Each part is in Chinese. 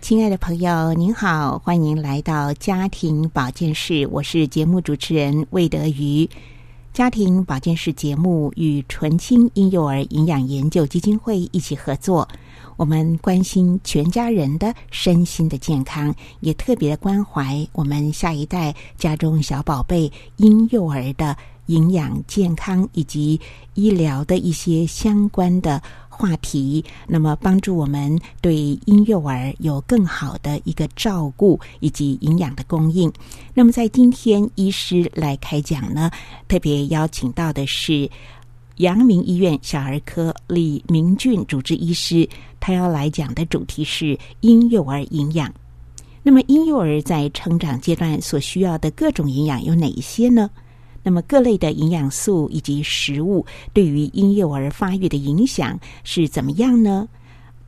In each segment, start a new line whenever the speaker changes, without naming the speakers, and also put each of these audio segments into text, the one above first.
亲爱的朋友，您好，欢迎来到家庭保健室，我是节目主持人魏德瑜。家庭保健室节目与纯青婴幼儿营养研究基金会一起合作，我们关心全家人的身心的健康，也特别的关怀我们下一代家中小宝贝婴幼儿的营养健康以及医疗的一些相关的。话题，那么帮助我们对婴幼儿有更好的一个照顾以及营养的供应。那么在今天，医师来开讲呢，特别邀请到的是阳明医院小儿科李明俊主治医师，他要来讲的主题是婴幼儿营养。那么婴幼儿在成长阶段所需要的各种营养有哪一些呢？那么各类的营养素以及食物对于婴幼儿发育的影响是怎么样呢？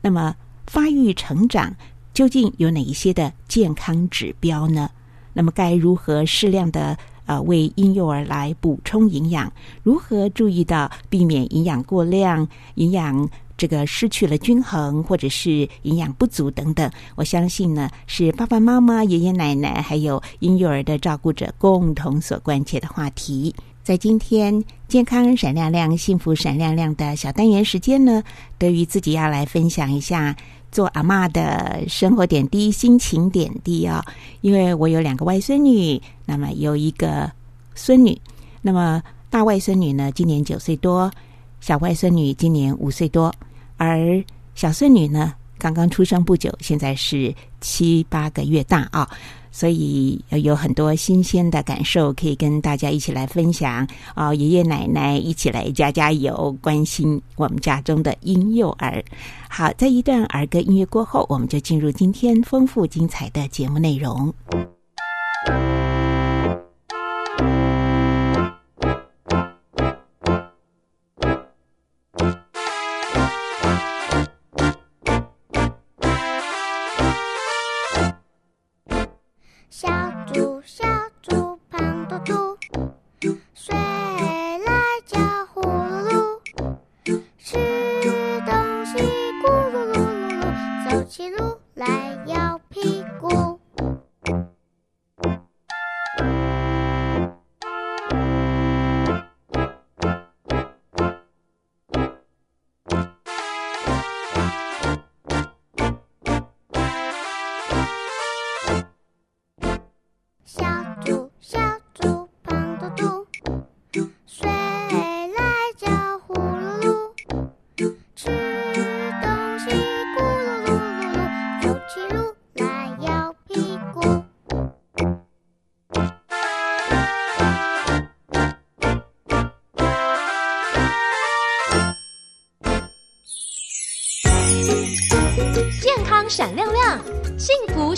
那么发育成长究竟有哪一些的健康指标呢？那么该如何适量的呃为婴幼儿来补充营养？如何注意到避免营养过量、营养？这个失去了均衡，或者是营养不足等等，我相信呢是爸爸妈妈、爷爷奶奶还有婴幼儿的照顾者共同所关切的话题。在今天健康闪亮亮、幸福闪亮亮的小单元时间呢，德于自己要来分享一下做阿妈的生活点滴、心情点滴啊。因为我有两个外孙女，那么有一个孙女，那么大外孙女呢今年九岁多，小外孙女今年五岁多。而小孙女呢，刚刚出生不久，现在是七八个月大啊，所以有很多新鲜的感受可以跟大家一起来分享啊。爷爷奶奶一起来加加油，关心我们家中的婴幼儿。好，在一段儿歌音乐过后，我们就进入今天丰富精彩的节目内容。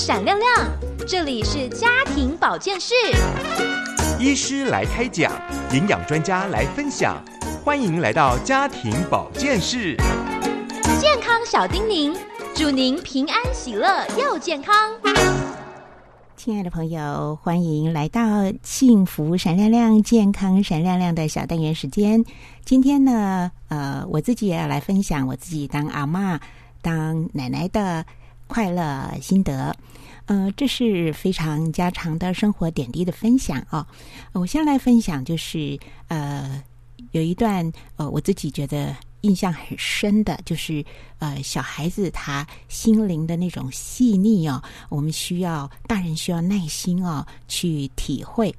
闪亮亮，这里是家庭保健室。
医师来开讲，营养专家来分享，欢迎来到家庭保健室。
健康小叮咛，祝您平安喜乐又健康。
亲爱的朋友，欢迎来到幸福闪亮亮、健康闪亮亮的小单元时间。今天呢，呃，我自己也要来分享我自己当阿妈、当奶奶的。快乐心得，呃，这是非常家常的生活点滴的分享啊。我先来分享，就是呃，有一段呃，我自己觉得印象很深的，就是呃，小孩子他心灵的那种细腻哦，我们需要大人需要耐心哦去体会。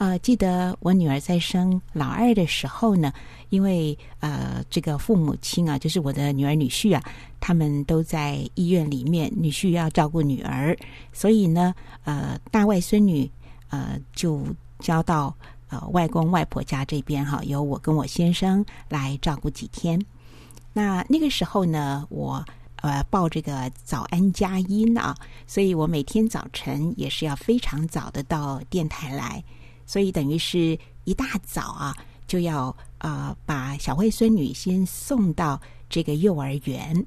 呃，记得我女儿在生老二的时候呢，因为呃，这个父母亲啊，就是我的女儿女婿啊，他们都在医院里面，女婿要照顾女儿，所以呢，呃，大外孙女呃就交到呃外公外婆家这边哈，由我跟我先生来照顾几天。那那个时候呢，我。呃报这个早安佳音啊，所以我每天早晨也是要非常早的到电台来，所以等于是一大早啊就要呃把小外孙女先送到这个幼儿园。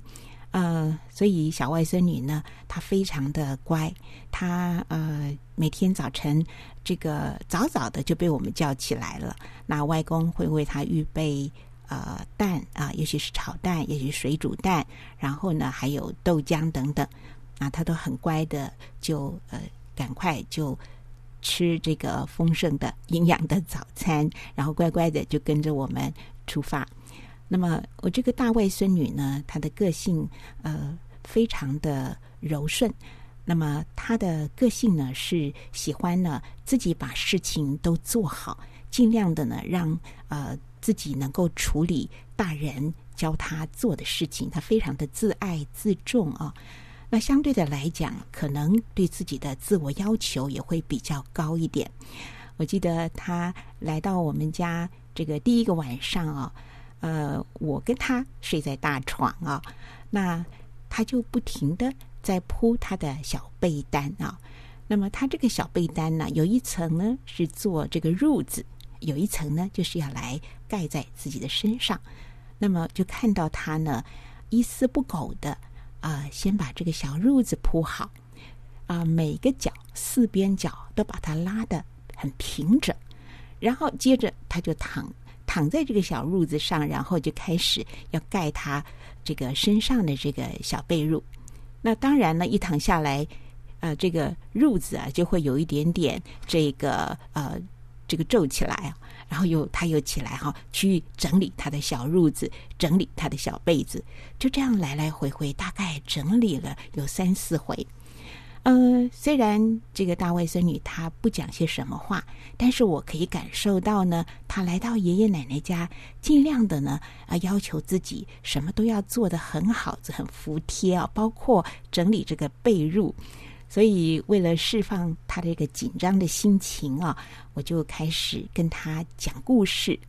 呃，所以小外孙女呢，她非常的乖，她呃每天早晨这个早早的就被我们叫起来了。那外公会为她预备呃蛋啊，尤其是炒蛋，也许水煮蛋，然后呢还有豆浆等等，啊，她都很乖的，就呃赶快就吃这个丰盛的营养的早餐，然后乖乖的就跟着我们出发。那么我这个大外孙女呢，她的个性呃非常的柔顺。那么她的个性呢是喜欢呢自己把事情都做好，尽量的呢让呃自己能够处理大人教她做的事情。她非常的自爱自重啊。那相对的来讲，可能对自己的自我要求也会比较高一点。我记得他来到我们家这个第一个晚上啊。呃，我跟他睡在大床啊，那他就不停的在铺他的小被单啊。那么他这个小被单呢，有一层呢是做这个褥子，有一层呢就是要来盖在自己的身上。那么就看到他呢一丝不苟的啊，先把这个小褥子铺好啊，每个角四边角都把它拉的很平整，然后接着他就躺。躺在这个小褥子上，然后就开始要盖他这个身上的这个小被褥。那当然呢，一躺下来，呃，这个褥子啊就会有一点点这个呃这个皱起来啊。然后又他又起来哈，去整理他的小褥子，整理他的小被子，就这样来来回回，大概整理了有三四回。呃，虽然这个大外孙女她不讲些什么话，但是我可以感受到呢，她来到爷爷奶奶家，尽量的呢啊，要求自己什么都要做得很好，很服帖啊，包括整理这个被褥。所以为了释放他这个紧张的心情啊，我就开始跟他讲故事。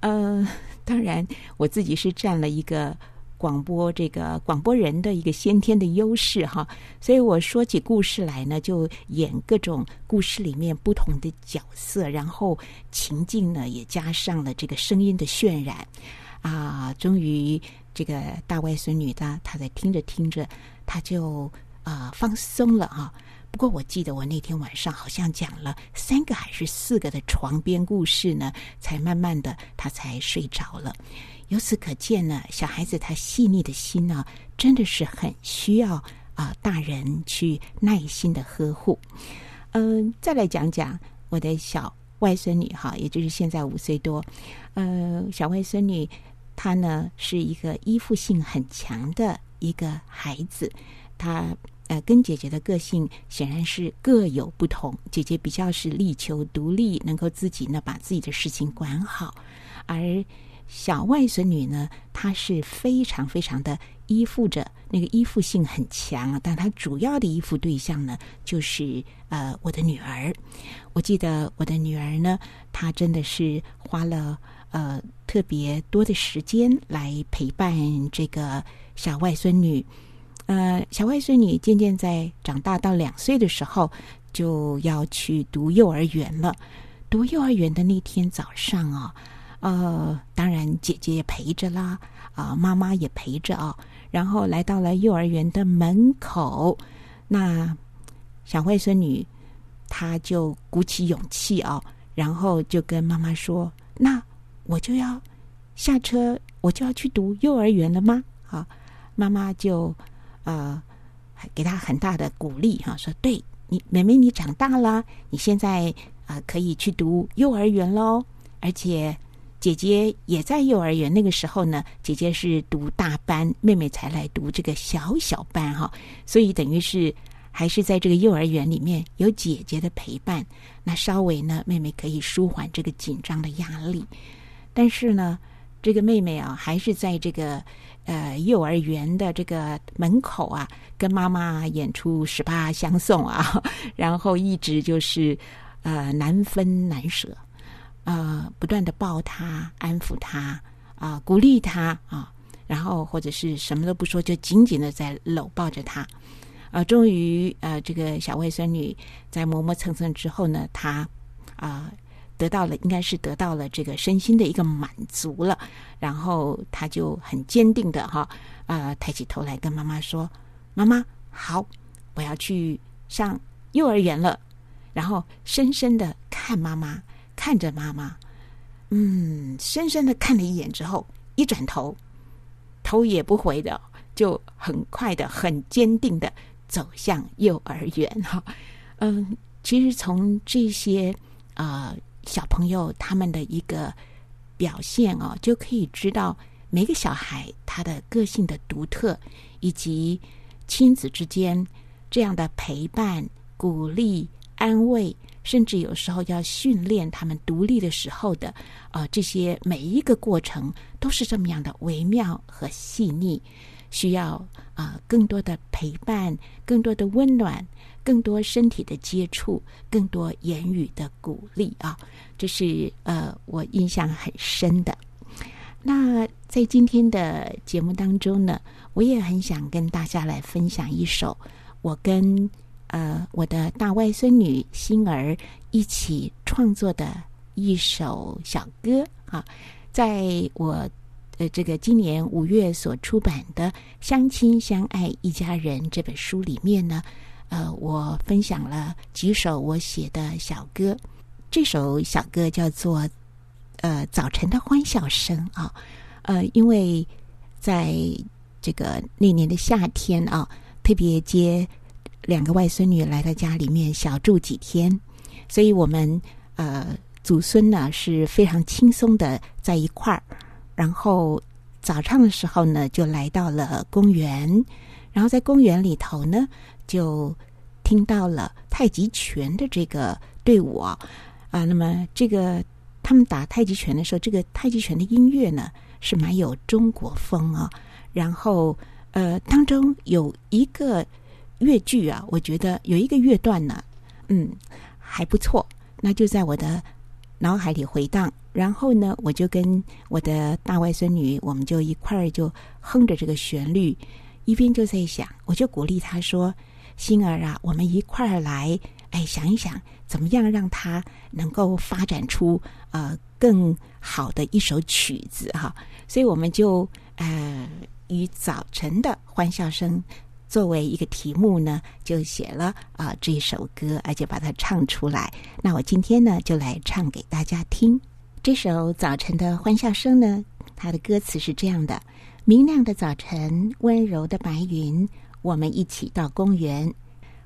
呃，当然我自己是占了一个。广播这个广播人的一个先天的优势哈，所以我说起故事来呢，就演各种故事里面不同的角色，然后情境呢也加上了这个声音的渲染啊。终于，这个大外孙女她她在听着听着，她就啊放松了啊。不过我记得我那天晚上好像讲了三个还是四个的床边故事呢，才慢慢的他才睡着了。由此可见呢，小孩子他细腻的心呢，真的是很需要啊大人去耐心的呵护。嗯，再来讲讲我的小外孙女哈，也就是现在五岁多。呃，小外孙女她呢是一个依附性很强的一个孩子，她呃跟姐姐的个性显然是各有不同。姐姐比较是力求独立，能够自己呢把自己的事情管好，而小外孙女呢，她是非常非常的依附着，那个依附性很强。但她主要的依附对象呢，就是呃我的女儿。我记得我的女儿呢，她真的是花了呃特别多的时间来陪伴这个小外孙女。呃，小外孙女渐渐在长大到两岁的时候，就要去读幼儿园了。读幼儿园的那天早上啊。呃，当然，姐姐也陪着啦，啊，妈妈也陪着啊。然后来到了幼儿园的门口，那小外孙女她就鼓起勇气啊，然后就跟妈妈说：“那我就要下车，我就要去读幼儿园了吗？”啊，妈妈就呃给他很大的鼓励哈，说：“对你，妹妹，你长大了，你现在啊可以去读幼儿园喽，而且。”姐姐也在幼儿园，那个时候呢，姐姐是读大班，妹妹才来读这个小小班哈，所以等于是还是在这个幼儿园里面有姐姐的陪伴，那稍微呢，妹妹可以舒缓这个紧张的压力。但是呢，这个妹妹啊，还是在这个呃幼儿园的这个门口啊，跟妈妈演出十八相送啊，然后一直就是呃难分难舍。呃，不断的抱他，安抚他，啊，鼓励他啊，然后或者是什么都不说，就紧紧的在搂抱着他。啊，终于呃，这个小外孙女在磨磨蹭蹭之后呢，她啊得到了，应该是得到了这个身心的一个满足了。然后他就很坚定的哈啊抬起头来跟妈妈说：“妈妈好，我要去上幼儿园了。”然后深深的看妈妈，看着妈妈，嗯，深深的看了一眼之后，一转头，头也不回的，就很快的、很坚定的走向幼儿园。哈，嗯，其实从这些啊小朋友他们的一个表现哦，就可以知道每个小孩他的个性的独特，以及亲子之间这样的陪伴、鼓励、安慰。甚至有时候要训练他们独立的时候的，呃，这些每一个过程都是这么样的微妙和细腻，需要啊更多的陪伴，更多的温暖，更多身体的接触，更多言语的鼓励啊，这是呃我印象很深的。那在今天的节目当中呢，我也很想跟大家来分享一首我跟。呃，我的大外孙女心儿一起创作的一首小歌啊，在我呃这个今年五月所出版的《相亲相爱一家人》这本书里面呢，呃，我分享了几首我写的小歌。这首小歌叫做《呃早晨的欢笑声》啊，呃，因为在这个那年的夏天啊，特别接。两个外孙女来到家里面小住几天，所以我们呃祖孙呢是非常轻松的在一块儿。然后早上的时候呢，就来到了公园，然后在公园里头呢，就听到了太极拳的这个队伍啊。啊，那么这个他们打太极拳的时候，这个太极拳的音乐呢是蛮有中国风啊。然后呃，当中有一个。越剧啊，我觉得有一个乐段呢，嗯，还不错。那就在我的脑海里回荡，然后呢，我就跟我的大外孙女，我们就一块儿就哼着这个旋律，一边就在想，我就鼓励她说：“星儿啊，我们一块儿来，哎，想一想，怎么样让它能够发展出呃更好的一首曲子哈。”所以我们就呃以早晨的欢笑声。作为一个题目呢，就写了啊这首歌，而且把它唱出来。那我今天呢，就来唱给大家听。这首《早晨的欢笑声》呢，它的歌词是这样的：明亮的早晨，温柔的白云，我们一起到公园，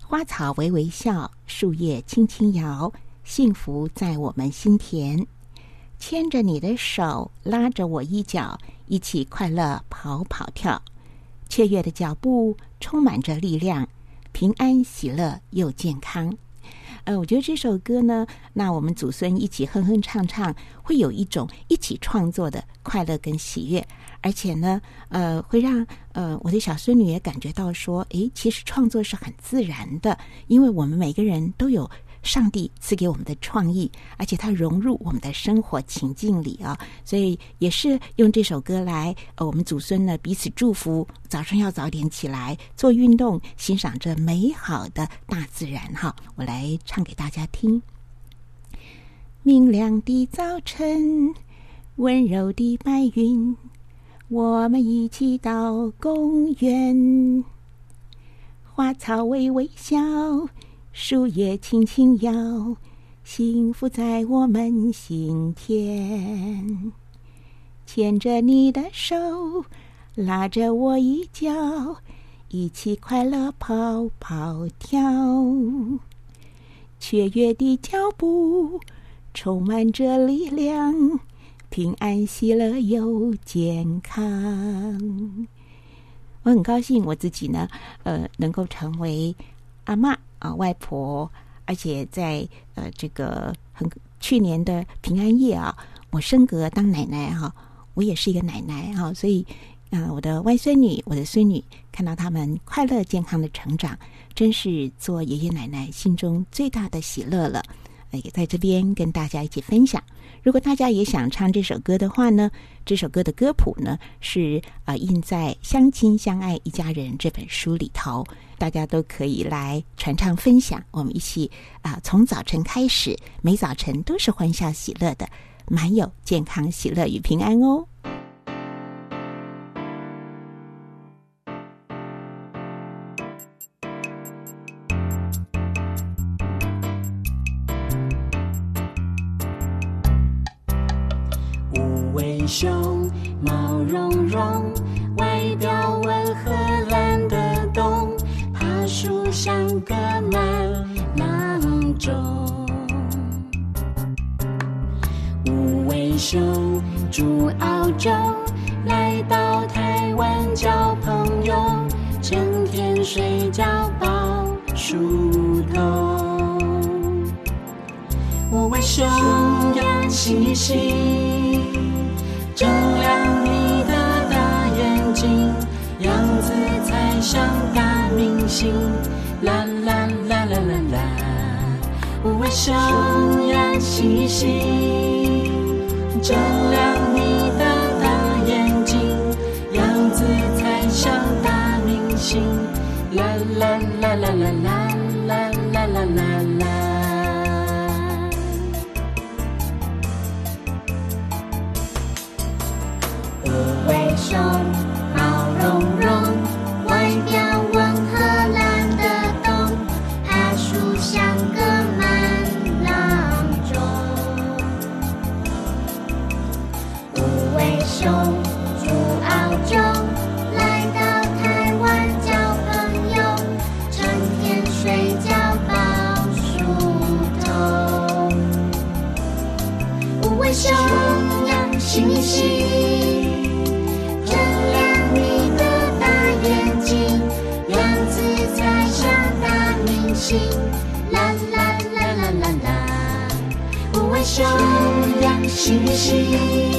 花草微微笑，树叶轻轻摇，幸福在我们心田。牵着你的手，拉着我衣角，一起快乐跑跑跳。雀跃的脚步充满着力量，平安喜乐又健康。呃，我觉得这首歌呢，那我们祖孙一起哼哼唱唱，会有一种一起创作的快乐跟喜悦，而且呢，呃，会让呃我的小孙女也感觉到说，诶，其实创作是很自然的，因为我们每个人都有。上帝赐给我们的创意，而且它融入我们的生活情境里啊，所以也是用这首歌来，呃，我们祖孙呢彼此祝福，早上要早点起来做运动，欣赏这美好的大自然哈。我来唱给大家听：明亮的早晨，温柔的白云，我们一起到公园，花草微微笑。树叶轻轻摇，幸福在我们心田。牵着你的手，拉着我一脚，一起快乐跑跑跳。雀跃的脚步，充满着力量，平安喜乐又健康。我很高兴我自己呢，呃，能够成为阿妈。啊，外婆，而且在呃这个很去年的平安夜啊，我升格当奶奶哈，我也是一个奶奶哈，所以啊，我的外孙女、我的孙女看到他们快乐健康的成长，真是做爷爷奶奶心中最大的喜乐了。也在这边跟大家一起分享。如果大家也想唱这首歌的话呢，这首歌的歌谱呢是呃印在《相亲相爱一家人》这本书里头，大家都可以来传唱分享。我们一起啊，从早晨开始，每早晨都是欢笑喜乐的，满有健康、喜乐与平安哦。
熊毛茸茸，外表温和懒得动，爬树像个慢郎中。五尾熊住澳洲，来到台湾交朋友，整天睡觉抱树头。五尾熊呀，嘻嘻。睁亮你的大眼睛，样子才像大明星。啦啦啦啦啦啦，无尾熊呀嘻嘻。睁亮你的大眼睛，样子才像大明星。啦啦啦啦啦啦就让星星。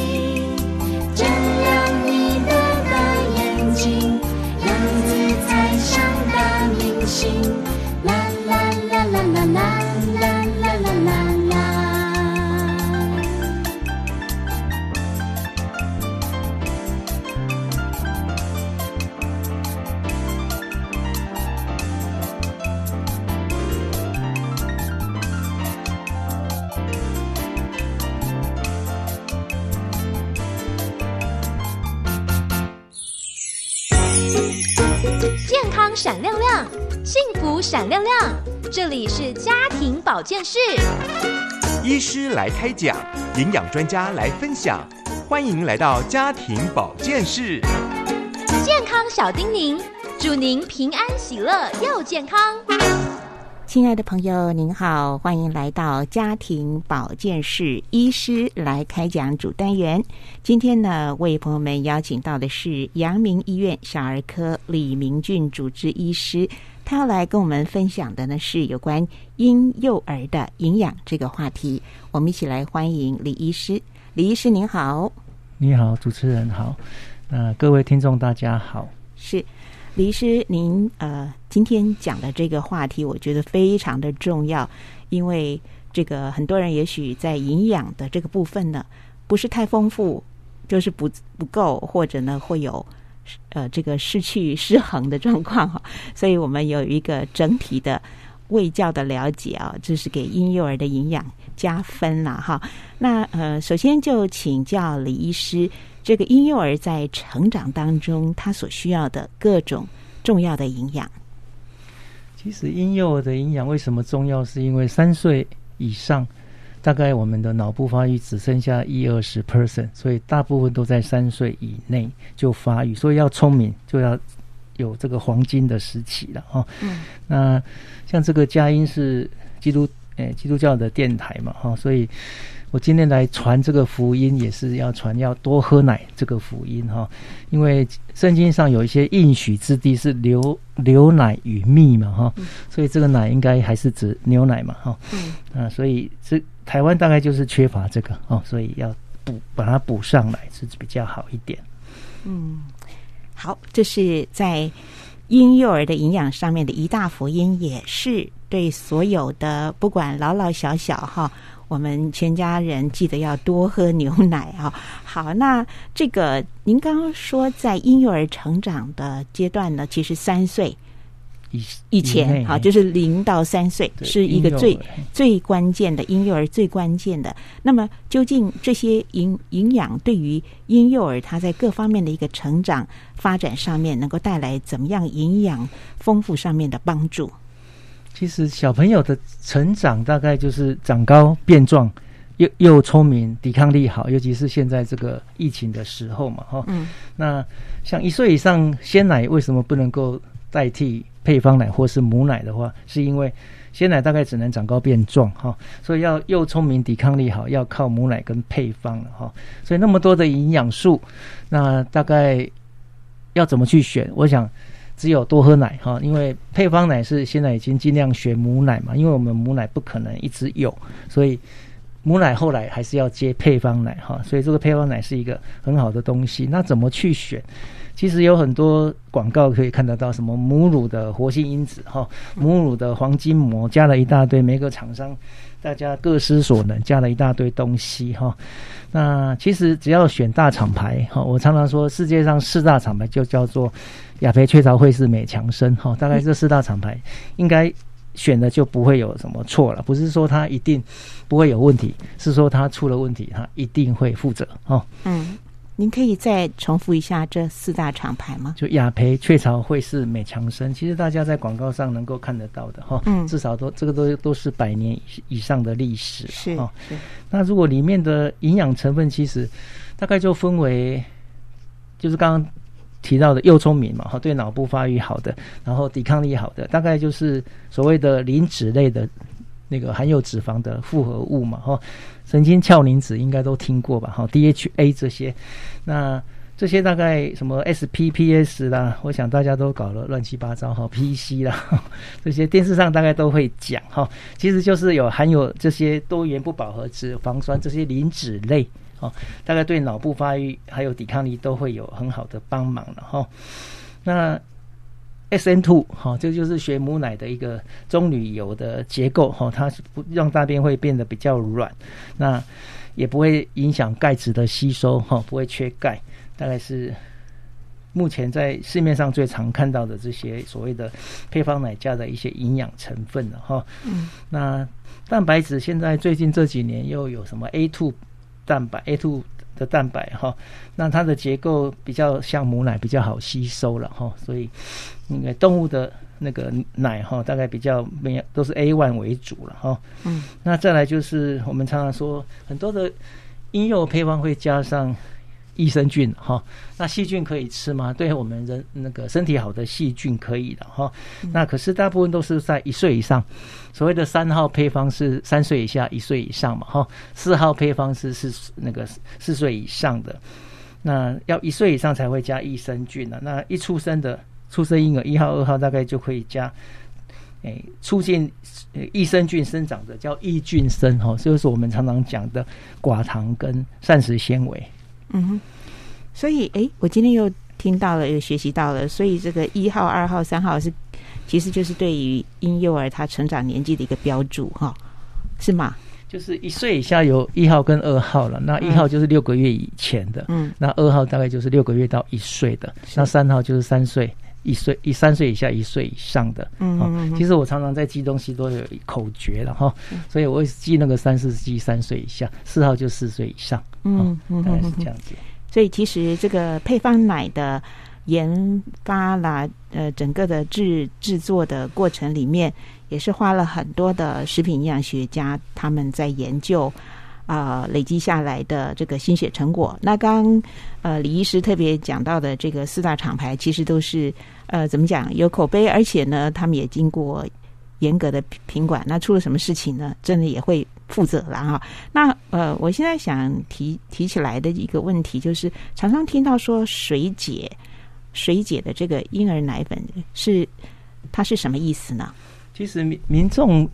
闪亮亮。这里是家庭保健室，
医师来开讲，营养专家来分享，欢迎来到家庭保健室。
健康小叮咛，祝您平安喜乐又健康。
亲爱的朋友，您好，欢迎来到家庭保健室，医师来开讲主单元。今天呢，为朋友们邀请到的是阳明医院小儿科李明俊主治医师，他要来跟我们分享的呢是有关婴幼儿的营养这个话题。我们一起来欢迎李医师。李医师您好，
你好，主持人好，那各位听众大家好，
是。李医师，您呃今天讲的这个话题，我觉得非常的重要，因为这个很多人也许在营养的这个部分呢，不是太丰富，就是不不够，或者呢会有呃这个失去失衡的状况哈，所以我们有一个整体的卫教的了解啊，这是给婴幼儿的营养加分了哈。那呃，首先就请教李医师。这个婴幼儿在成长当中，他所需要的各种重要的营养。
其实婴幼儿的营养为什么重要？是因为三岁以上，大概我们的脑部发育只剩下一二十 percent，所以大部分都在三岁以内就发育。所以要聪明，就要有这个黄金的时期了哈。嗯。那像这个佳音是基督诶基督教的电台嘛哈，所以。我今天来传这个福音，也是要传要多喝奶这个福音哈，因为圣经上有一些应许之地是流流奶与蜜嘛哈，所以这个奶应该还是指牛奶嘛哈，啊，所以这台湾大概就是缺乏这个哦，所以要补把它补上来是比较好一点。
嗯，好，这是在。婴幼儿的营养上面的一大福音，也是对所有的不管老老小小哈，我们全家人记得要多喝牛奶啊。好，那这个您刚刚说在婴幼儿成长的阶段呢，其实三岁。
以
以前
好，
就是零到三岁是一个最最关键的婴幼儿最关键的。那么，究竟这些营营养对于婴幼儿他在各方面的一个成长发展上面，能够带来怎么样营养丰富上面的帮助？
其实小朋友的成长大概就是长高变壮，又又聪明，抵抗力好，尤其是现在这个疫情的时候嘛，哈。嗯。那像一岁以上鲜奶为什么不能够代替？配方奶或是母奶的话，是因为鲜奶大概只能长高变壮哈，所以要又聪明抵抗力好，要靠母奶跟配方了哈。所以那么多的营养素，那大概要怎么去选？我想只有多喝奶哈，因为配方奶是现在已经尽量选母奶嘛，因为我们母奶不可能一直有，所以母奶后来还是要接配方奶哈。所以这个配方奶是一个很好的东西。那怎么去选？其实有很多广告可以看得到，什么母乳的活性因子哈，母乳的黄金膜，加了一大堆，每个厂商大家各施所能，加了一大堆东西哈。那其实只要选大厂牌哈，我常常说世界上四大厂牌就叫做雅培、雀巢、惠氏、美强生哈，大概这四大厂牌应该选的就不会有什么错了。不是说它一定不会有问题，是说它出了问题，它一定会负责哦。嗯。
您可以再重复一下这四大厂牌吗？
就雅培、雀巢、惠氏、美强生，其实大家在广告上能够看得到的哈，嗯，至少都这个都都是百年以以上的历史
是哦。
那如果里面的营养成分，其实大概就分为，就是刚刚提到的幼聪明嘛，哈，对脑部发育好的，然后抵抗力好的，大概就是所谓的磷脂类的那个含有脂肪的复合物嘛，哈。神经鞘磷脂应该都听过吧？哈，DHA 这些，那这些大概什么 SPPS 啦，我想大家都搞了乱七八糟哈，PC 啦，这些电视上大概都会讲哈。其实就是有含有这些多元不饱和脂肪酸这些磷脂类，哦，大概对脑部发育还有抵抗力都会有很好的帮忙了哈。那 S N two 哈，这就是学母奶的一个棕榈油的结构哈，它是不让大便会变得比较软，那也不会影响钙质的吸收哈，不会缺钙。大概是目前在市面上最常看到的这些所谓的配方奶加的一些营养成分了哈。嗯，那蛋白质现在最近这几年又有什么 A two 蛋白 A two。的蛋白哈，那它的结构比较像母奶，比较好吸收了哈，所以那个动物的那个奶哈，大概比较没有都是 A one 为主了哈。嗯，那再来就是我们常常说很多的婴幼配方会加上。益生菌哈，那细菌可以吃吗？对我们人那个身体好的细菌可以的哈。那可是大部分都是在一岁以上，所谓的三号配方是三岁以下一岁以上嘛哈。四号配方是是那个四岁以上的，那要一岁以上才会加益生菌呢。那一出生的出生婴儿一号二号大概就可以加，哎，促进益生菌生长的叫益菌生哈，就是我们常常讲的寡糖跟膳食纤维。嗯
哼，所以哎，我今天又听到了，又学习到了。所以这个一号、二号、三号是，其实就是对于婴幼儿他成长年纪的一个标注，哈，是吗？
就是一岁以下有一号跟二号了。那一号就是六个月以前的，嗯，那二号大概就是六个月到一岁的，那三号就是三岁、一岁、一三岁以下、一岁以上的。嗯嗯。其实我常常在记东西都有口诀了哈，所以我会记那个三是记三岁以下，四号就四岁以上。嗯嗯，大概是这样子。
所以其实这个配方奶的研发啦，呃，整个的制制作的过程里面，也是花了很多的食品营养学家他们在研究啊，累积下来的这个心血成果。那刚呃李医师特别讲到的这个四大厂牌，其实都是呃怎么讲有口碑，而且呢，他们也经过严格的品管。那出了什么事情呢？真的也会。负责了哈，那呃，我现在想提提起来的一个问题就是，常常听到说水解水解的这个婴儿奶粉是它是什么意思呢？
其实民民众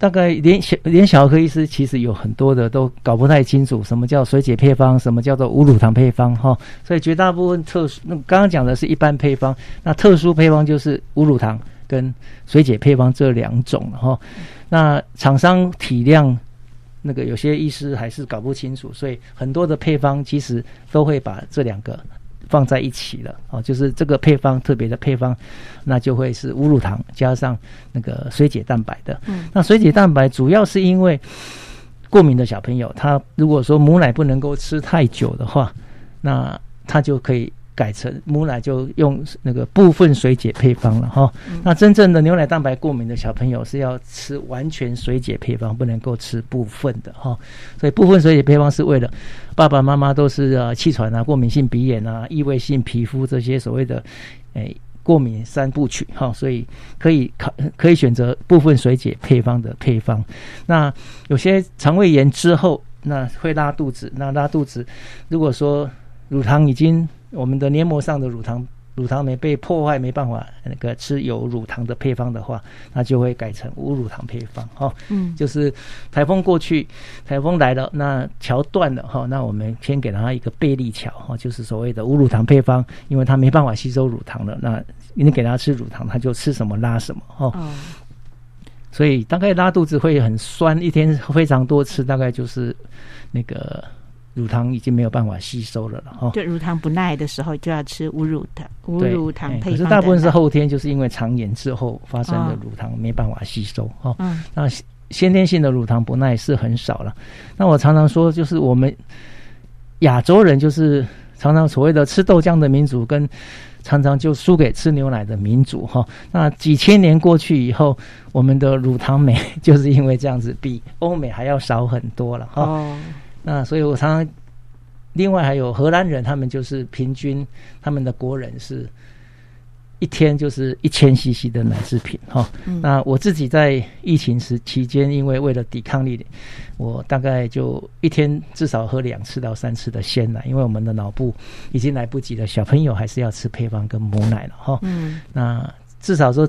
大概连小连小儿科医师其实有很多的都搞不太清楚什么叫水解配方，什么叫做无乳糖配方哈。所以绝大部分特殊，那刚刚讲的是一般配方，那特殊配方就是无乳糖跟水解配方这两种哈。那厂商体量那个有些医师还是搞不清楚，所以很多的配方其实都会把这两个。放在一起了哦，就是这个配方特别的配方，那就会是无乳糖加上那个水解蛋白的。嗯，那水解蛋白主要是因为过敏的小朋友，他如果说母奶不能够吃太久的话，那他就可以。改成母奶就用那个部分水解配方了哈。那真正的牛奶蛋白过敏的小朋友是要吃完全水解配方，不能够吃部分的哈。所以部分水解配方是为了爸爸妈妈都是呃气喘啊、过敏性鼻炎啊、异位性皮肤这些所谓的诶过敏三部曲哈。所以可以考可以选择部分水解配方的配方。那有些肠胃炎之后那会拉肚子，那拉肚子如果说乳糖已经我们的黏膜上的乳糖乳糖酶被破坏，没办法那个吃有乳糖的配方的话，那就会改成无乳糖配方哈。嗯，就是台风过去，台风来了，那桥断了哈，那我们先给他一个贝利桥哈，就是所谓的无乳糖配方，因为他没办法吸收乳糖了，那你给他吃乳糖，他就吃什么拉什么哈。哦。所以大概拉肚子会很酸，一天非常多次，大概就是那个。乳糖已经没有办法吸收了了哈。
对，乳糖不耐的时候就要吃无乳糖无乳糖配方。可
是大部分是后天，就是因为肠炎之后发生的乳糖没办法吸收哈。嗯。那先天性的乳糖不耐是很少了。那我常常说，就是我们亚洲人就是常常所谓的吃豆浆的民族，跟常常就输给吃牛奶的民族哈。那几千年过去以后，我们的乳糖酶 就是因为这样子，比欧美还要少很多了哈。哦。那所以，我常常另外还有荷兰人，他们就是平均他们的国人是一天就是一千 CC 的奶制品哈。那我自己在疫情时期间，因为为了抵抗力，我大概就一天至少喝两次到三次的鲜奶，因为我们的脑部已经来不及了，小朋友还是要吃配方跟母奶了哈。嗯。那至少说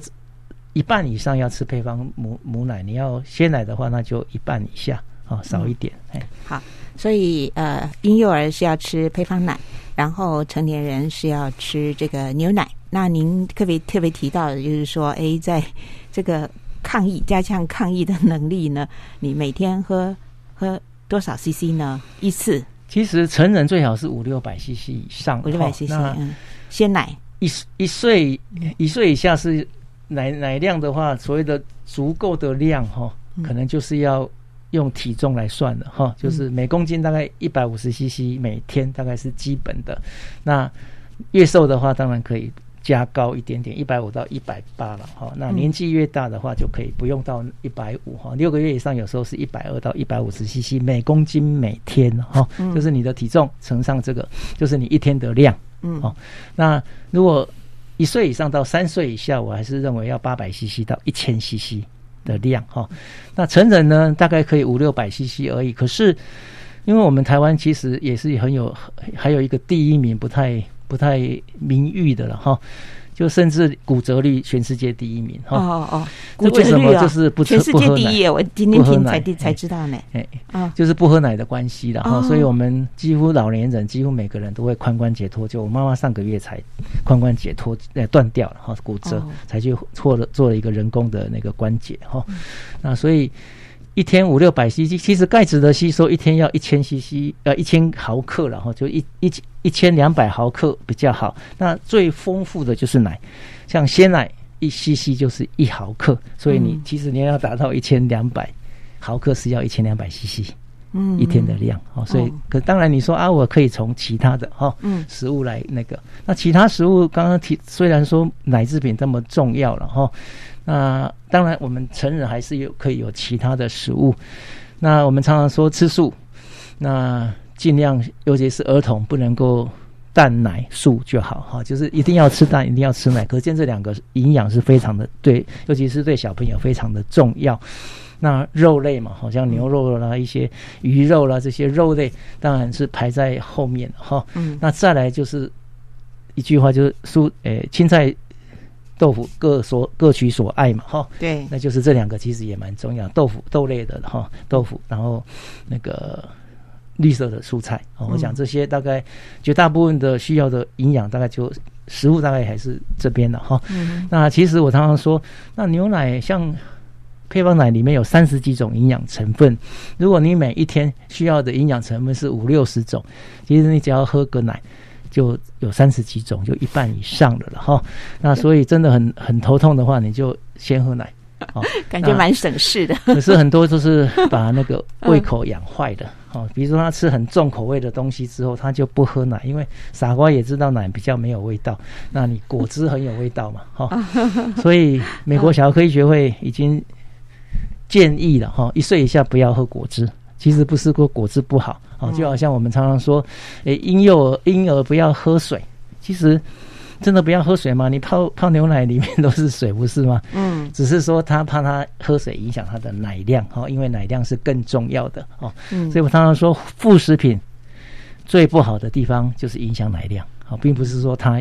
一半以上要吃配方母母奶，你要鲜奶的话，那就一半以下啊，少一点哎。
好。所以，呃，婴幼儿是要吃配方奶，然后成年人是要吃这个牛奶。那您特别特别提到的，就是说，哎，在这个抗疫加强抗疫的能力呢，你每天喝喝多少 CC 呢？一次？
其实成人最好是五六百 CC 以上，
五六百 CC。嗯，鲜奶
一一岁一岁以下是奶奶量的话，所谓的足够的量哈，可能就是要。用体重来算的哈，就是每公斤大概一百五十 CC 每天大概是基本的。那越瘦的话，当然可以加高一点点，一百五到一百八了哈。那年纪越大的话，就可以不用到一百五哈。六个月以上，有时候是一百二到一百五十 CC 每公斤每天哈，就是你的体重乘上这个，就是你一天的量。嗯，哦，那如果一岁以上到三岁以下，我还是认为要八百 CC 到一千 CC。的量哈，那成人呢，大概可以五六百 CC 而已。可是，因为我们台湾其实也是很有，还有一个第一名不太不太名誉的了哈。就甚至骨折率全世界第一名哈
哦哦，骨折率
就是不
全世界第一，我今天听才才知道呢。哎
啊，就是不喝奶的关系了哈，所以我们几乎老年人几乎每个人都会髋关节脱臼。我妈妈上个月才髋关节脱呃断掉了哈，骨折才去做了做了一个人工的那个关节哈。那所以。一天五六百 CC，其实钙质的吸收一天要一千 CC，呃，一千毫克，然后就一一一千两百毫克比较好。那最丰富的就是奶，像鲜奶一 CC 就是一毫克，所以你其实你要达到一千两百毫克是要一千两百 CC，嗯，一天的量哦。所以，可当然你说啊，我可以从其他的哈，嗯，食物来那个，那其他食物刚刚提，虽然说奶制品这么重要了哈。那当然，我们成人还是有可以有其他的食物。那我们常常说吃素，那尽量，尤其是儿童不能够蛋奶素就好哈，就是一定要吃蛋，一定要吃奶。可见这两个营养是非常的对，尤其是对小朋友非常的重要。那肉类嘛，好像牛肉啦、一些鱼肉啦这些肉类，当然是排在后面哈。嗯。那再来就是一句话，就是蔬诶青菜。豆腐各所各取所爱嘛，哈。
对，
那就是这两个其实也蛮重要，豆腐豆类的哈，豆腐，然后那个绿色的蔬菜，哦，我想这些大概绝大部分的需要的营养，大概就食物大概还是这边的哈。
嗯
那其实我常常说，那牛奶像配方奶里面有三十几种营养成分，如果你每一天需要的营养成分是五六十种，其实你只要喝个奶。就有三十几种，就一半以上的了哈。那所以真的很很头痛的话，你就先喝奶。哦，
感觉蛮省事的。
可是很多都是把那个胃口养坏的。哦，比如说他吃很重口味的东西之后，他就不喝奶，因为傻瓜也知道奶比较没有味道。那你果汁很有味道嘛，哈。所以美国小儿科医学会已经建议了哈，一岁以下不要喝果汁。其实不是说果汁不好，哦，就好像我们常常说，诶，婴幼儿婴儿不要喝水，其实真的不要喝水吗？你泡泡牛奶里面都是水，不是吗？
嗯，
只是说他怕他喝水影响他的奶量，哦，因为奶量是更重要的哦。
嗯
所以我常常说，副食品最不好的地方就是影响奶量，好、并不是说它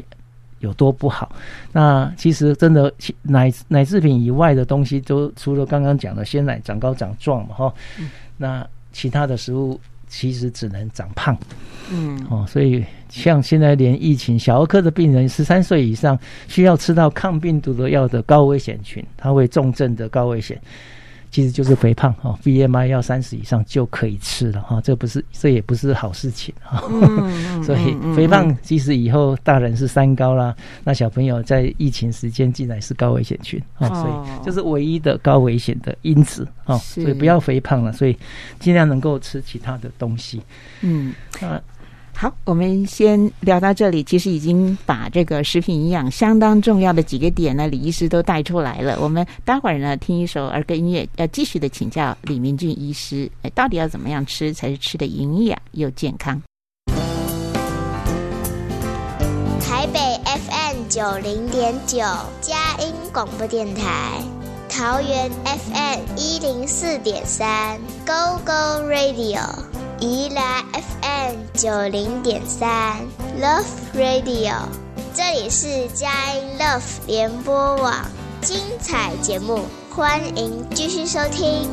有多不好。那其实真的其奶奶制品以外的东西，都除了刚刚讲的鲜奶长高长壮嘛，哈、那其他的食物其实只能长胖。
嗯
哦，所以像现在连疫情小儿科的病人，十三岁以上需要吃到抗病毒的药的高危险群，他会重症的高危险，其实就是肥胖哦，BMI 要三十以上就可以吃了哈、这不是这也不是好事情哈、
嗯
所以肥胖即使以后大人是三高啦，那小朋友在疫情时间进来是高危险群哦，
哦
所以就是唯一的高危险的因子哦，所以不要肥胖了，所以尽量能够吃其他的东西。
嗯。
那
好，我们先聊到这里。其实已经把这个食品营养相当重要的几个点呢，李医师都带出来了。我们待会儿呢听一首儿歌音乐，要继续的请教李明俊医师，到底要怎么样吃才是吃的营养又健康？
台北 FM 九零点九，佳音广播电台；桃园 FM 一零四点三，Go Go Radio；宜兰 FM 九零点三，Love Radio。这里是佳音 Love 联播网，精彩节目，欢迎继续收听。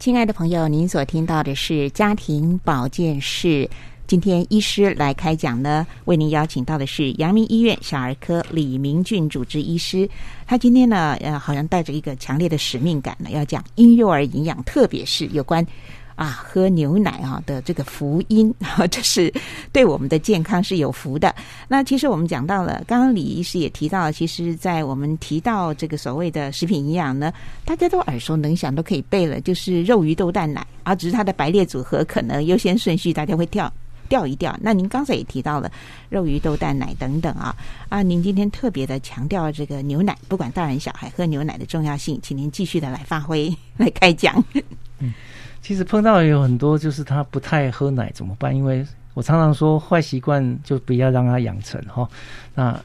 亲爱的朋友，您所听到的是家庭保健室。今天医师来开讲呢，为您邀请到的是阳明医院小儿科李明俊主治医师。他今天呢，呃，好像带着一个强烈的使命感呢，要讲婴幼儿营养，特别是有关啊喝牛奶啊的这个福音啊，这是对我们的健康是有福的。那其实我们讲到了，刚刚李医师也提到了，其实，在我们提到这个所谓的食品营养呢，大家都耳熟能详，都可以背了，就是肉鱼豆蛋奶啊，只是它的排列组合可能优先顺序大家会跳。调一调。那您刚才也提到了肉鱼豆蛋奶等等啊啊，您今天特别的强调这个牛奶，不管大人小孩喝牛奶的重要性，请您继续的来发挥 来开讲。
其实碰到有很多就是他不太喝奶怎么办？因为我常常说坏习惯就不要让他养成哈。那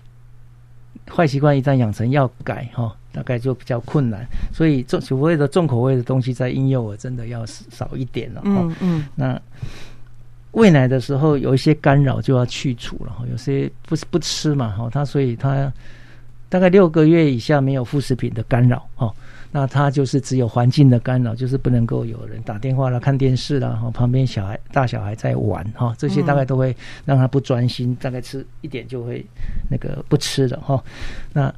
坏习惯一旦养成要改哈，大概就比较困难。所以重所谓的重口味的东西在婴幼儿真的要少一点了
嗯
那喂奶的时候有一些干扰就要去除了哈，有些不不吃嘛哈，他所以他大概六个月以下没有副食品的干扰哈，那他就是只有环境的干扰，就是不能够有人打电话啦、看电视啦，哈，旁边小孩大小孩在玩哈，这些大概都会让他不专心，大概吃一点就会那个不吃了哈，那。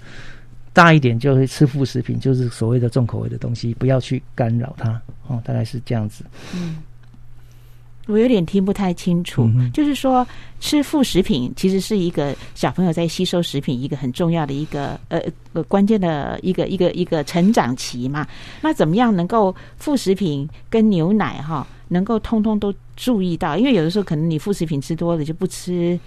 大一点就会吃副食品，就是所谓的重口味的东西，不要去干扰它哦，大概是这样子。
嗯。我有点听不太清楚，
嗯
就是说吃副食品其实是一个小朋友在吸收食品一个很重要的一个呃呃关键的一个一个一个成长期嘛。那怎么样能够副食品跟牛奶哈能够通通都注意到？因为有的时候可能你副食品吃多了就不吃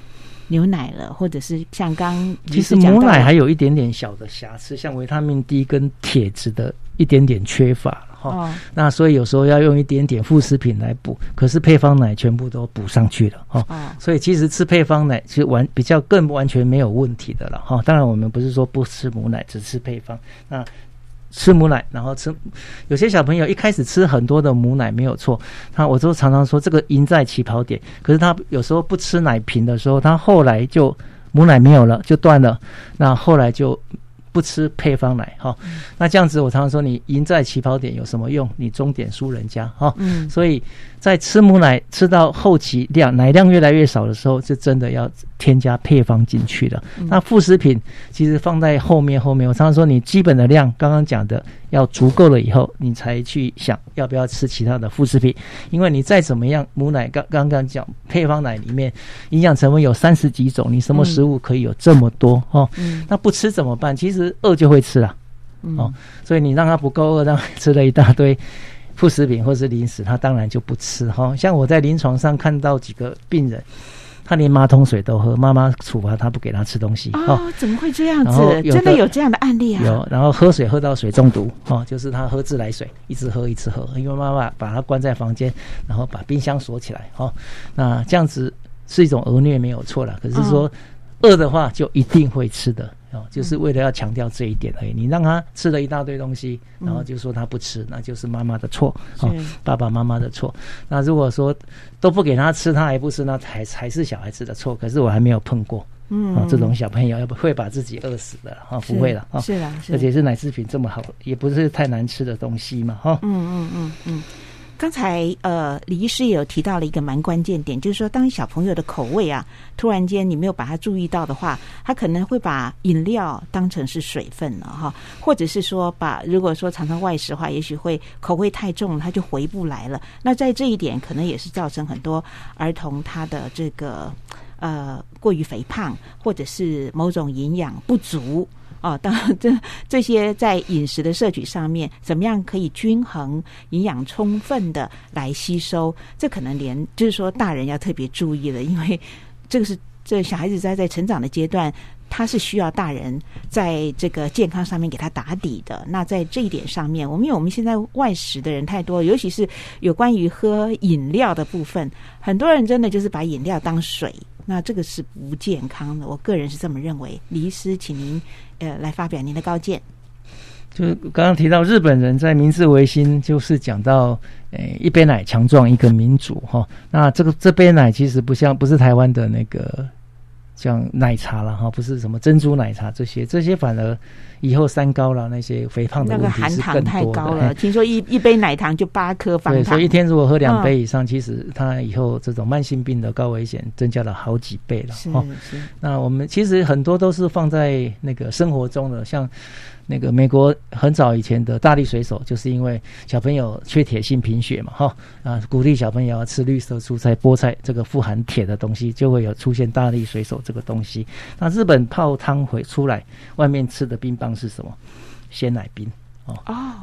牛奶了，或者是像刚
其实母奶还有一点点小的瑕疵，像维他命 D 跟铁质的一点点缺乏哈。
哦
那所以有时候要用一点点副食品来补，可是配方奶全部都补上去了哈。
哦
所以其实吃配方奶其实完比较更完全没有问题的了哈。当然我们不是说不吃母奶，只吃配方。那吃母奶，然后吃有些小朋友一开始吃很多的母奶没有错，他我都常常说这个赢在起跑点，可是他有时候不吃奶瓶的时候，他后来就母奶没有了，就断了，那后来就。不吃配方奶哈，那这样子我常常说，你赢在起跑点有什么用？你终点输人家哈。嗯，所以在吃母奶吃到后期量奶量越来越少的时候，就真的要添加配方进去了。那副食品其实放在后面后面，我常常说，你基本的量刚刚讲的要足够了以后，你才去想要不要吃其他的副食品。因为你再怎么样，母奶刚刚刚讲配方奶里面营养成分有三十几种，你什么食物可以有这么多哈？那不吃怎么办？其实。饿就会吃了，哦，所以你让他不够饿，让他吃了一大堆副食品或是零食，他当然就不吃哈。像我在临床上看到几个病人，他连马桶水都喝，妈妈处罚他不给他吃东西
哦，怎么会这样子？真的有这样的案例啊？
有，然后喝水喝到水中毒，哦，就是他喝自来水，一直喝一直喝，因为妈妈把他关在房间，然后把冰箱锁起来，哦，那这样子是一种讹虐没有错了，可是说饿的话就一定会吃的。哦，就是为了要强调这一点而已。你让他吃了一大堆东西，然后就说他不吃，那就是妈妈的错，哦，爸爸妈妈的错。那如果说都不给他吃，他还不吃，那才才是小孩子的错。可是我还没有碰过，嗯，这种小朋友要不会把自己饿死的啊？不会了啊，
是啊，
而且是奶制品这么好，也不是太难吃的东西嘛，哈。
嗯嗯嗯嗯。刚才呃，李医师也有提到了一个蛮关键点，就是说，当小朋友的口味啊，突然间你没有把他注意到的话，他可能会把饮料当成是水分了哈，或者是说，把如果说常常外食的话，也许会口味太重，他就回不来了。那在这一点，可能也是造成很多儿童他的这个呃过于肥胖，或者是某种营养不足。哦，当然，这这些在饮食的摄取上面，怎么样可以均衡、营养充分的来吸收？这可能连就是说大人要特别注意了，因为这个是这小孩子在在成长的阶段，他是需要大人在这个健康上面给他打底的。那在这一点上面，我们因为我们现在外食的人太多，尤其是有关于喝饮料的部分，很多人真的就是把饮料当水。那这个是不健康的，我个人是这么认为。李医师，请您呃来发表您的高见。
就是刚刚提到日本人在明治维新，就是讲到诶一杯奶强壮一个民族哈。那这个这杯奶其实不像不是台湾的那个。像奶茶了哈，不是什么珍珠奶茶这些，这些反而以后三高了，那些肥胖的问题是更多
的。听说一一杯奶糖就八颗方糖，
所以一天如果喝两杯以上，其实它以后这种慢性病的高危险增加了好几倍了。
是是、哦，
那我们其实很多都是放在那个生活中的，像。那个美国很早以前的大力水手，就是因为小朋友缺铁性贫血嘛，哈啊，鼓励小朋友要吃绿色蔬菜、菠菜这个富含铁的东西，就会有出现大力水手这个东西。那日本泡汤回出来，外面吃的冰棒是什么？鲜奶冰哦，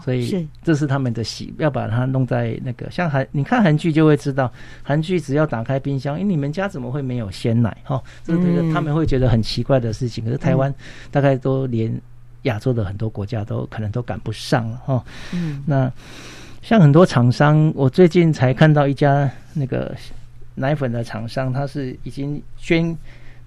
所以这是他们的习，要把它弄在那个像韩，你看韩剧就会知道，韩剧只要打开冰箱，哎，你们家怎么会没有鲜奶？哈，这个他们会觉得很奇怪的事情。可是台湾大概都连。亚洲的很多国家都可能都赶不上了哈。嗯，那像很多厂商，我最近才看到一家那个奶粉的厂商，他是已经捐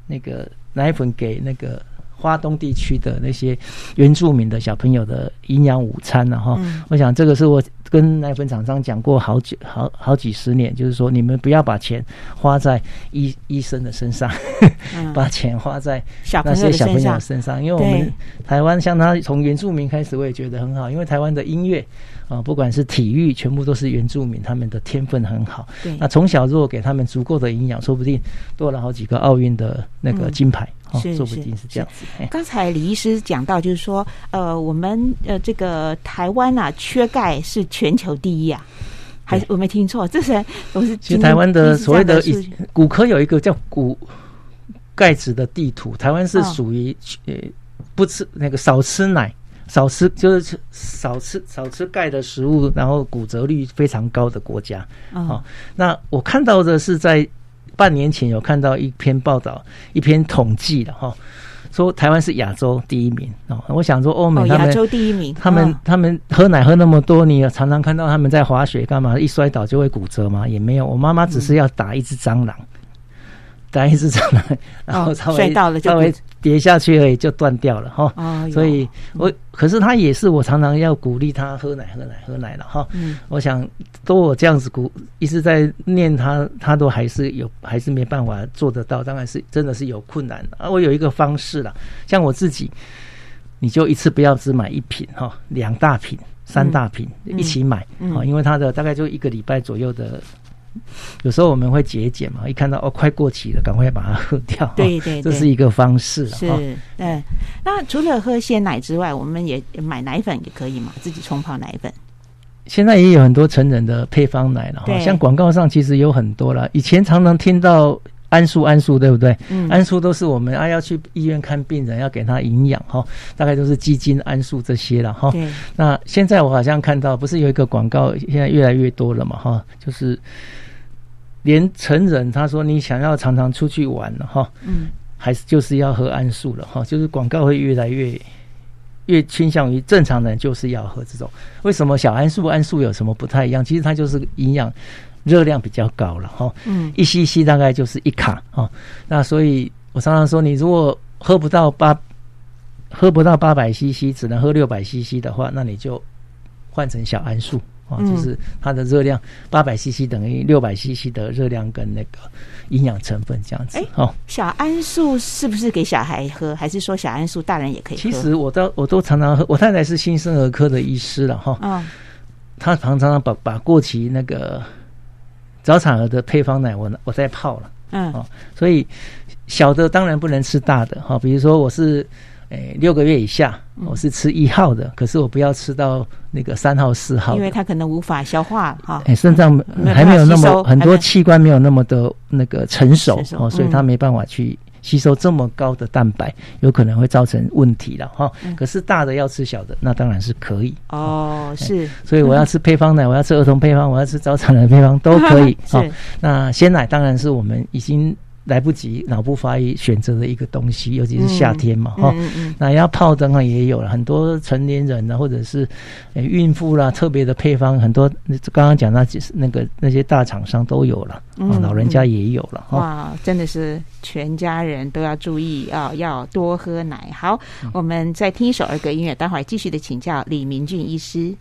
那个奶粉给那个华东地区的那些原住民的小朋友的营养午餐了哈。我想这个是我。跟奶粉厂商讲过好几好好几十年，就是说你们不要把钱花在医医生的身上，把钱花在那些小朋友身上。因为我们台湾像他从原住民开始，我也觉得很好。因为台湾的音乐啊，不管是体育，全部都是原住民，他们的天分很好。对那从小如果给他们足够的营养，说不定多了好几个奥运的那个金牌。是，说不定是这样子。
刚才李医师讲到，就是说，呃，我们呃，这个台湾啊，缺钙是全球第一啊，还是我没听错？这是我是。
其实台湾的所谓的骨科有一个叫骨钙质的地图，台湾是属于呃不吃那个少吃奶，少吃就是少吃少吃钙的食物，然后骨折率非常高的国家。哦，那我看到的是在。半年前有看到一篇报道，一篇统计的哈，说台湾是亚洲第一名哦。我想说欧美他们
亚洲第一名，
他们他们喝奶喝那么多，你常常看到他们在滑雪干嘛？一摔倒就会骨折吗？也没有。我妈妈只是要打一只蟑螂，单一直长来，然后
哦
稍微、
摔到了就
稍微跌下去而已，就断掉了哈。
哦，
所以我可是他也是我常常要鼓励他喝奶喝奶喝奶了哈。
嗯
我想都我这样子鼓一直在念他，他都还是有还是没办法做得到，当然是真的是有困难啊。我有一个方式啦，像我自己，你就一次不要只买一瓶哈，两大瓶、三大瓶、
嗯
一起买
嗯
啊，因为它的大概就一个礼拜左右的。有时候我们会节俭嘛，一看到哦快过期了，赶快把它喝掉。
对对对
这是一个方式
是
哈。
嗯，那除了喝鲜奶之外，我们也买奶粉也可以嘛，自己冲泡奶粉。
现在也有很多成人的配方奶了哈，像广告上其实有很多了。以前常常听到桉树，桉树对不对？
嗯
桉树都是我们啊要去医院看病人要给他营养哈，大概都是鸡精、桉树这些了哈。
对，
那现在我好像看到不是有一个广告，现在越来越多了嘛哈，就是连成人他说你想要常常出去玩了哈，
嗯
还是就是要喝桉树了哈，就是广告会越来越越倾向于正常人就是要喝这种。为什么小桉素、桉素有什么不太一样？其实它就是营养热量比较高了哈，
嗯
一 cc 大概就是一卡哈。那所以我常常说，你如果喝不到八喝不到八百 cc，只能喝六百 cc 的话，那你就换成小桉树。啊，
嗯
就是它的热量八百 CC 等于六百 CC 的热量跟那个营养成分这样子
哎。
哦，
小桉树是不是给小孩喝，还是说小桉树大人也可以喝？
其实我都我都常常喝，我太太是新生儿科的医师了哈，
嗯，
她常常把把过期那个早产儿的配方奶我我在泡了，
嗯
哦所以小的当然不能吃大的哈，比如说我是。诶，六个月以下，
嗯
我是吃一号的，可是我不要吃到那个三号、四号，
因为它可能无法消化哈。
哎，肾脏还没有那么很多器官没有那么的那个成熟哦，所以
嗯
它没办法去吸收这么高的蛋白，有可能会造成问题了哈。
嗯
可是大的要吃小的，那当然是可以。
哦，是
所以我要吃配方奶，我要吃儿童配方，我要吃早产的配方都可以
好
哦。那鲜奶当然是我们已经来不及脑部发育选择的一个东西，尤其是夏天嘛哈。
嗯嗯
那要泡的话也有了很多成年人啊，或者是呃孕妇啦，特别的配方很多。刚刚讲那几那个那些大厂商都有了，老人家也有了。
哇，真的是全家人都要注意啊，要多喝奶。好，
嗯
我们再听一首儿歌音乐，待会儿继续的请教李明俊医师。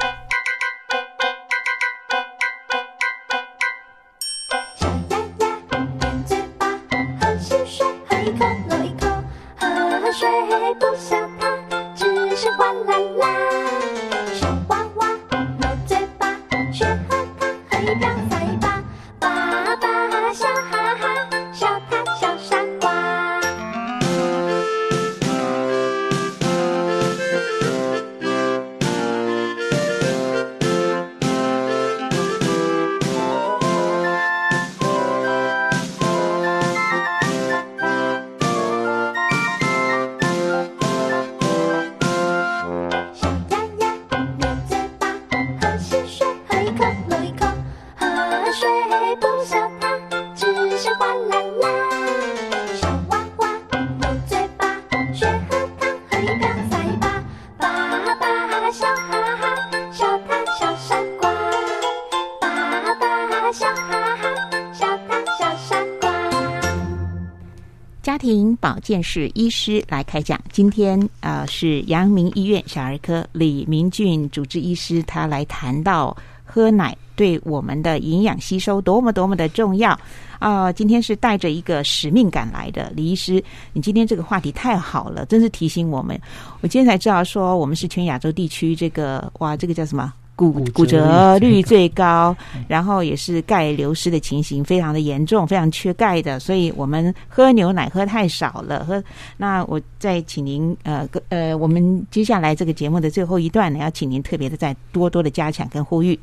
健室医师来开讲。今天呃是阳明医院小儿科李明俊主治医师，他来谈到喝奶对我们的营养吸收多么多么的重要啊、今天是带着一个使命感来的，李医师，你今天这个话题太好了，真是提醒我们。我今天才知道说我们是全亚洲地区这个哇，这个叫什么？骨
骨折
率
率
最高，然后也是钙流失的情形非常的严重，非常缺钙的，所以我们喝牛奶喝太少了。喝那我再请您呃呃，我们接下来这个节目的最后一段呢，要请您特别的再多多的加强跟呼吁。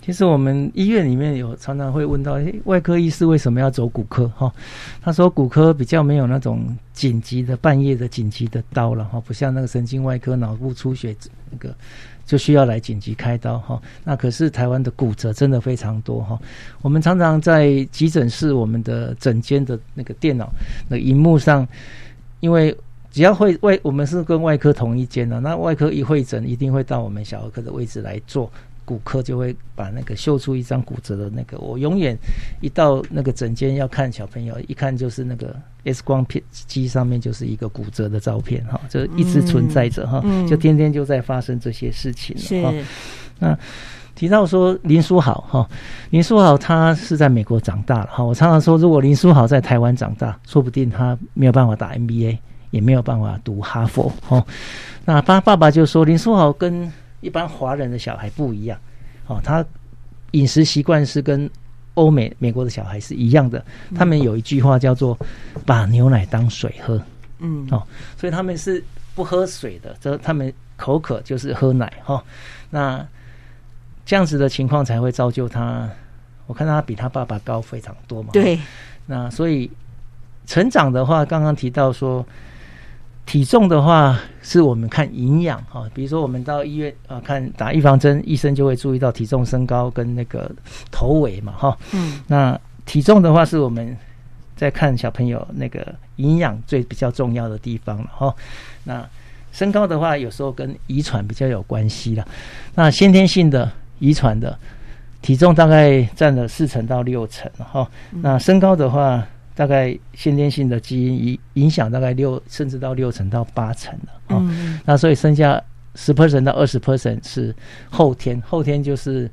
其实我们医院里面有常常会问到，诶外科医师为什么要走骨科？哈，他说骨科比较没有那种紧急的半夜的紧急的刀了哈，不像那个神经外科脑部出血那个就需要来紧急开刀哈。那可是台湾的骨折真的非常多哈。我们常常在急诊室我们的诊间的那个电脑那荧幕上，因为只要会外，我们是跟外科同一间的，那外科一会诊一定会到我们小儿科的位置来做。骨科就会把那个秀出一张骨折的那个。我永远一到那个诊间要看小朋友，一看就是那个 X 光片机上面就是一个骨折的照片哈，就一直存在着哈，
嗯
就天天就在发生这些事情了
是
哈。那提到说林书豪哈，林书豪他是在美国长大了哈。我常常说，如果林书豪在台湾长大，说不定他没有办法打 NBA，也没有办法读哈佛哈。那他爸爸就说，林书豪跟一般华人的小孩不一样哦，他饮食习惯是跟欧美美国的小孩是一样的。他们有一句话叫做“把牛奶当水喝”，
嗯
哦，所以他们是不喝水的，这他们口渴就是喝奶哈、哦。那这样子的情况才会造就他，我看他比他爸爸高非常多嘛。。
对，
那所以成长的话，刚刚提到说，体重的话是我们看营养哈，比如说我们到医院啊看打预防针，医生就会注意到体重升高跟那个头围嘛哈。
嗯
那体重的话是我们在看小朋友那个营养最比较重要的地方了哈。那身高的话，有时候跟遗传比较有关系啦。那先天性的、遗传的体重大概占了四成到六成哈。那身高的话，大概先天性的基因影影响大概六甚至到六成到八成的哦。
嗯
那所以剩下十 percent 到二十 percent 是后天，后天就是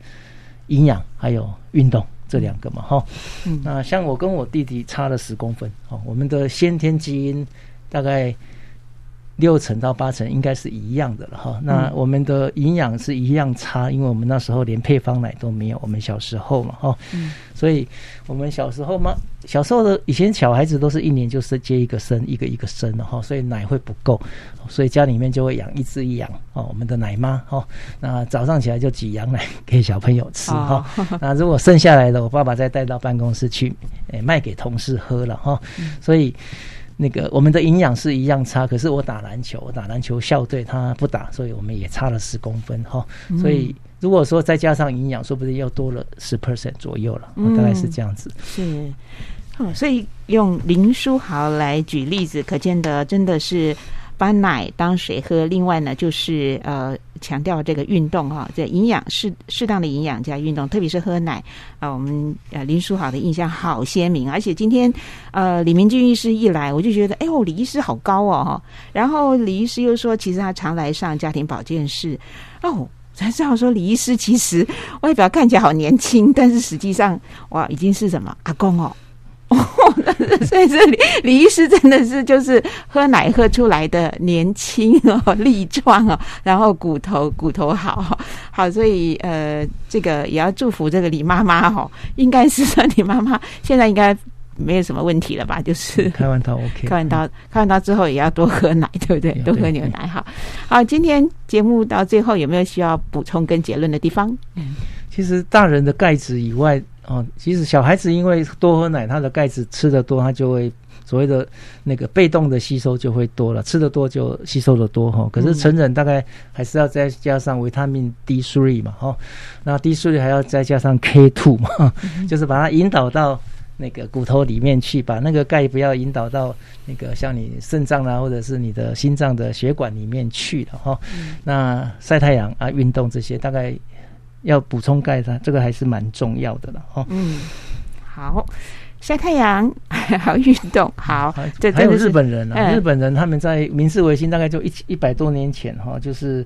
营养还有运动这两个嘛哈。
嗯
那像我跟我弟弟差了十公分哦，我们的先天基因大概六成到八成应该是一样的了哈。那我们的营养是一样差，因为我们那时候连配方奶都没有，我们小时候嘛哈。
嗯
所以我们小时候嘛，小时候的以前小孩子都是一年就是接一个生，一个一个生的哈，所以奶会不够，所以家里面就会养一只一养哦，我们的奶妈哦，那早上起来就挤羊奶给小朋友吃哈、那如果剩下来的，我爸爸再带到办公室去，诶、卖给同事喝了哈、所以。那个我们的营养是一样差，可是我打篮球，我打篮球校队他不打，所以我们也差了十公分哈、所以如果说再加上营养，说不定又多了十 percent 左右了、哦大概是这样子。
是。哦，所以用林书豪来举例子，可见的真的是把奶当水喝。另外呢，就是呃强调这个运动哈，这营养适适当的营养加运动，特别是喝奶啊、我们呃林书豪的印象好鲜明，而且今天呃李明俊医师一来，我就觉得哎呦李医师好高哦哈。然后李医师又说，其实他常来上家庭保健室哦。才知道说李医师其实外表看起来好年轻，但是实际上哇已经是什么阿公哦。所以这李李医师真的是就是喝奶喝出来的年轻哦，力壮哦，然后骨头骨头好好，所以呃，这个也要祝福这个李妈妈哦，应该是说李妈妈现在应该没有什么问题了吧？就是
开完刀 OK，
开完刀，开完刀之后也要多喝奶，对不对？
对
多喝牛奶，好。好，今天节目到最后有没有需要补充跟结论的地方？
其实大人的钙质以外，哦，其实小孩子因为多喝奶，他的钙质吃的多，他就会所谓的那个被动的吸收就会多了，吃的多就吸收的多哈。可是成人大概还是要再加上维他命 D three 嘛哈，那 D three 还要再加上 K two 嘛，就是把它引导到。那个骨头里面去，把那个钙不要引导到那个像你肾脏啊，或者是你的心脏的血管里面去了哈。那晒太阳啊，运动这些大概要补充钙的，这个还是蛮重要的了哈。
嗯，好，晒太阳，好运动，好，
还还有日本人啊，
嗯
日本人他们在明治维新大概就一一百多年前哈，就是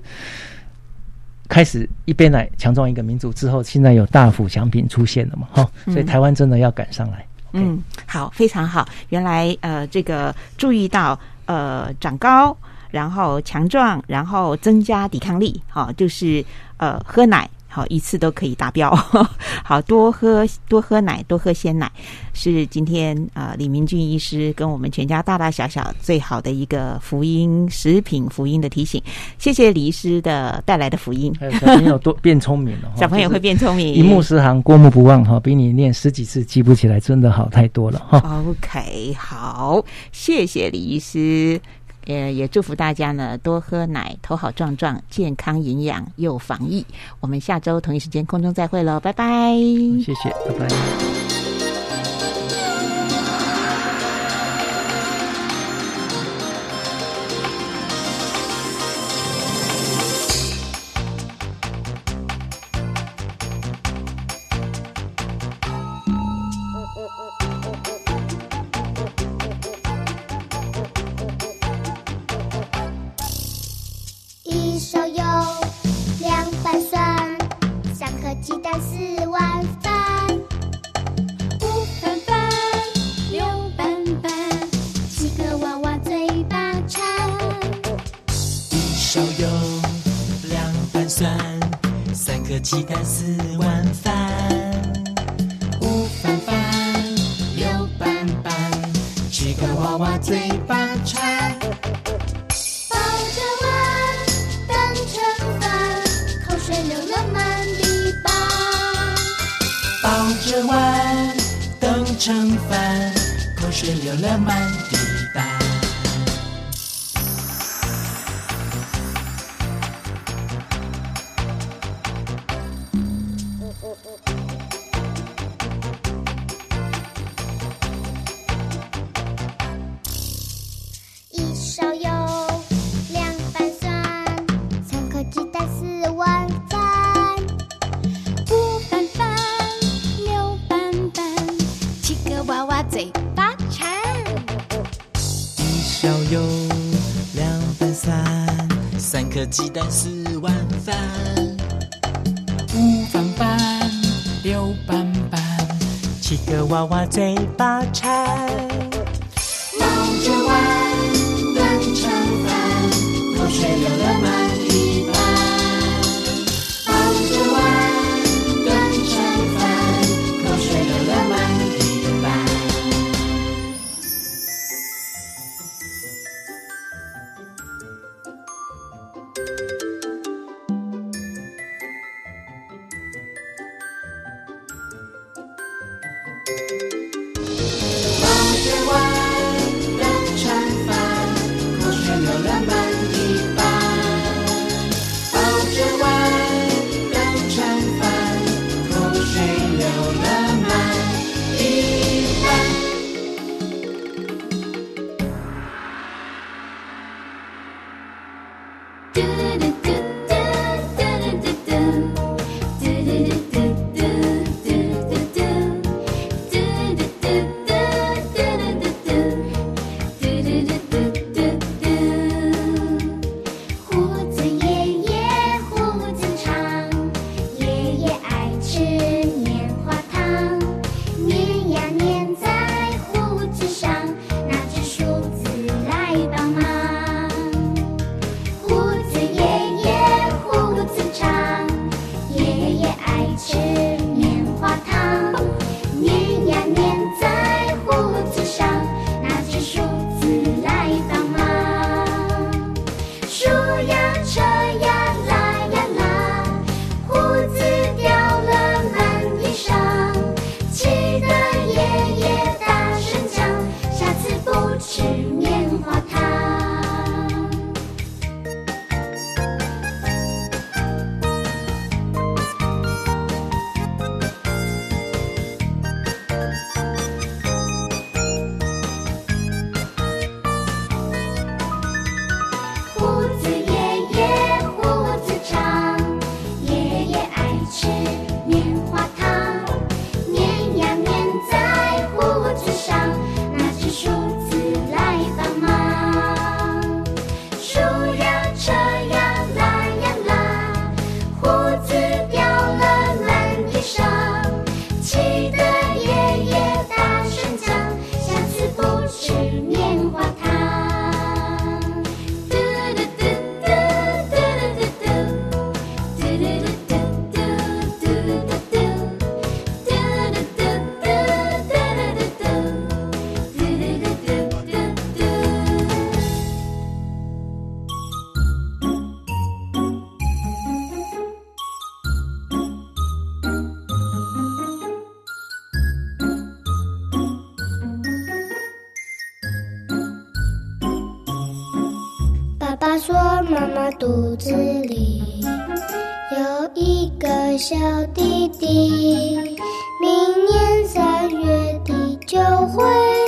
开始一杯奶强壮一个民族之后，现在有大幅奖品出现了嘛哈，所以
嗯
台湾真的要赶上来。
嗯，好，非常好。原来呃，这个注意到呃长高，然后强壮，然后增加抵抗力，好、就是呃喝奶。好，一次都可以达标。好多喝多喝奶，多喝鲜奶，是今天呃李明俊医师跟我们全家大大小小最好的一个福音食品福音的提醒。谢谢李医师的带来的福音，
还有小朋友多变聪明了，
小朋友会变聪明。
一目十行，过目不忘哈，比你念十几次记不起来真的好太多了哈。
OK，好，谢谢李医师。呃，也祝福大家呢多喝奶，头好壮壮，健康营养又防疫。我们下周同一时间空中再会喽，拜拜。
谢谢，拜拜。
鸡蛋四碗饭，五饭饭，六饭饭，七个娃娃嘴巴馋，
抱着碗等成饭，口水流了满地吧，
抱着碗等成饭，口水流了满。
鸡蛋四碗饭，
五饭饭，六班班，七个娃娃嘴巴。
说妈妈肚子里有一个小弟弟，明年三月底就会。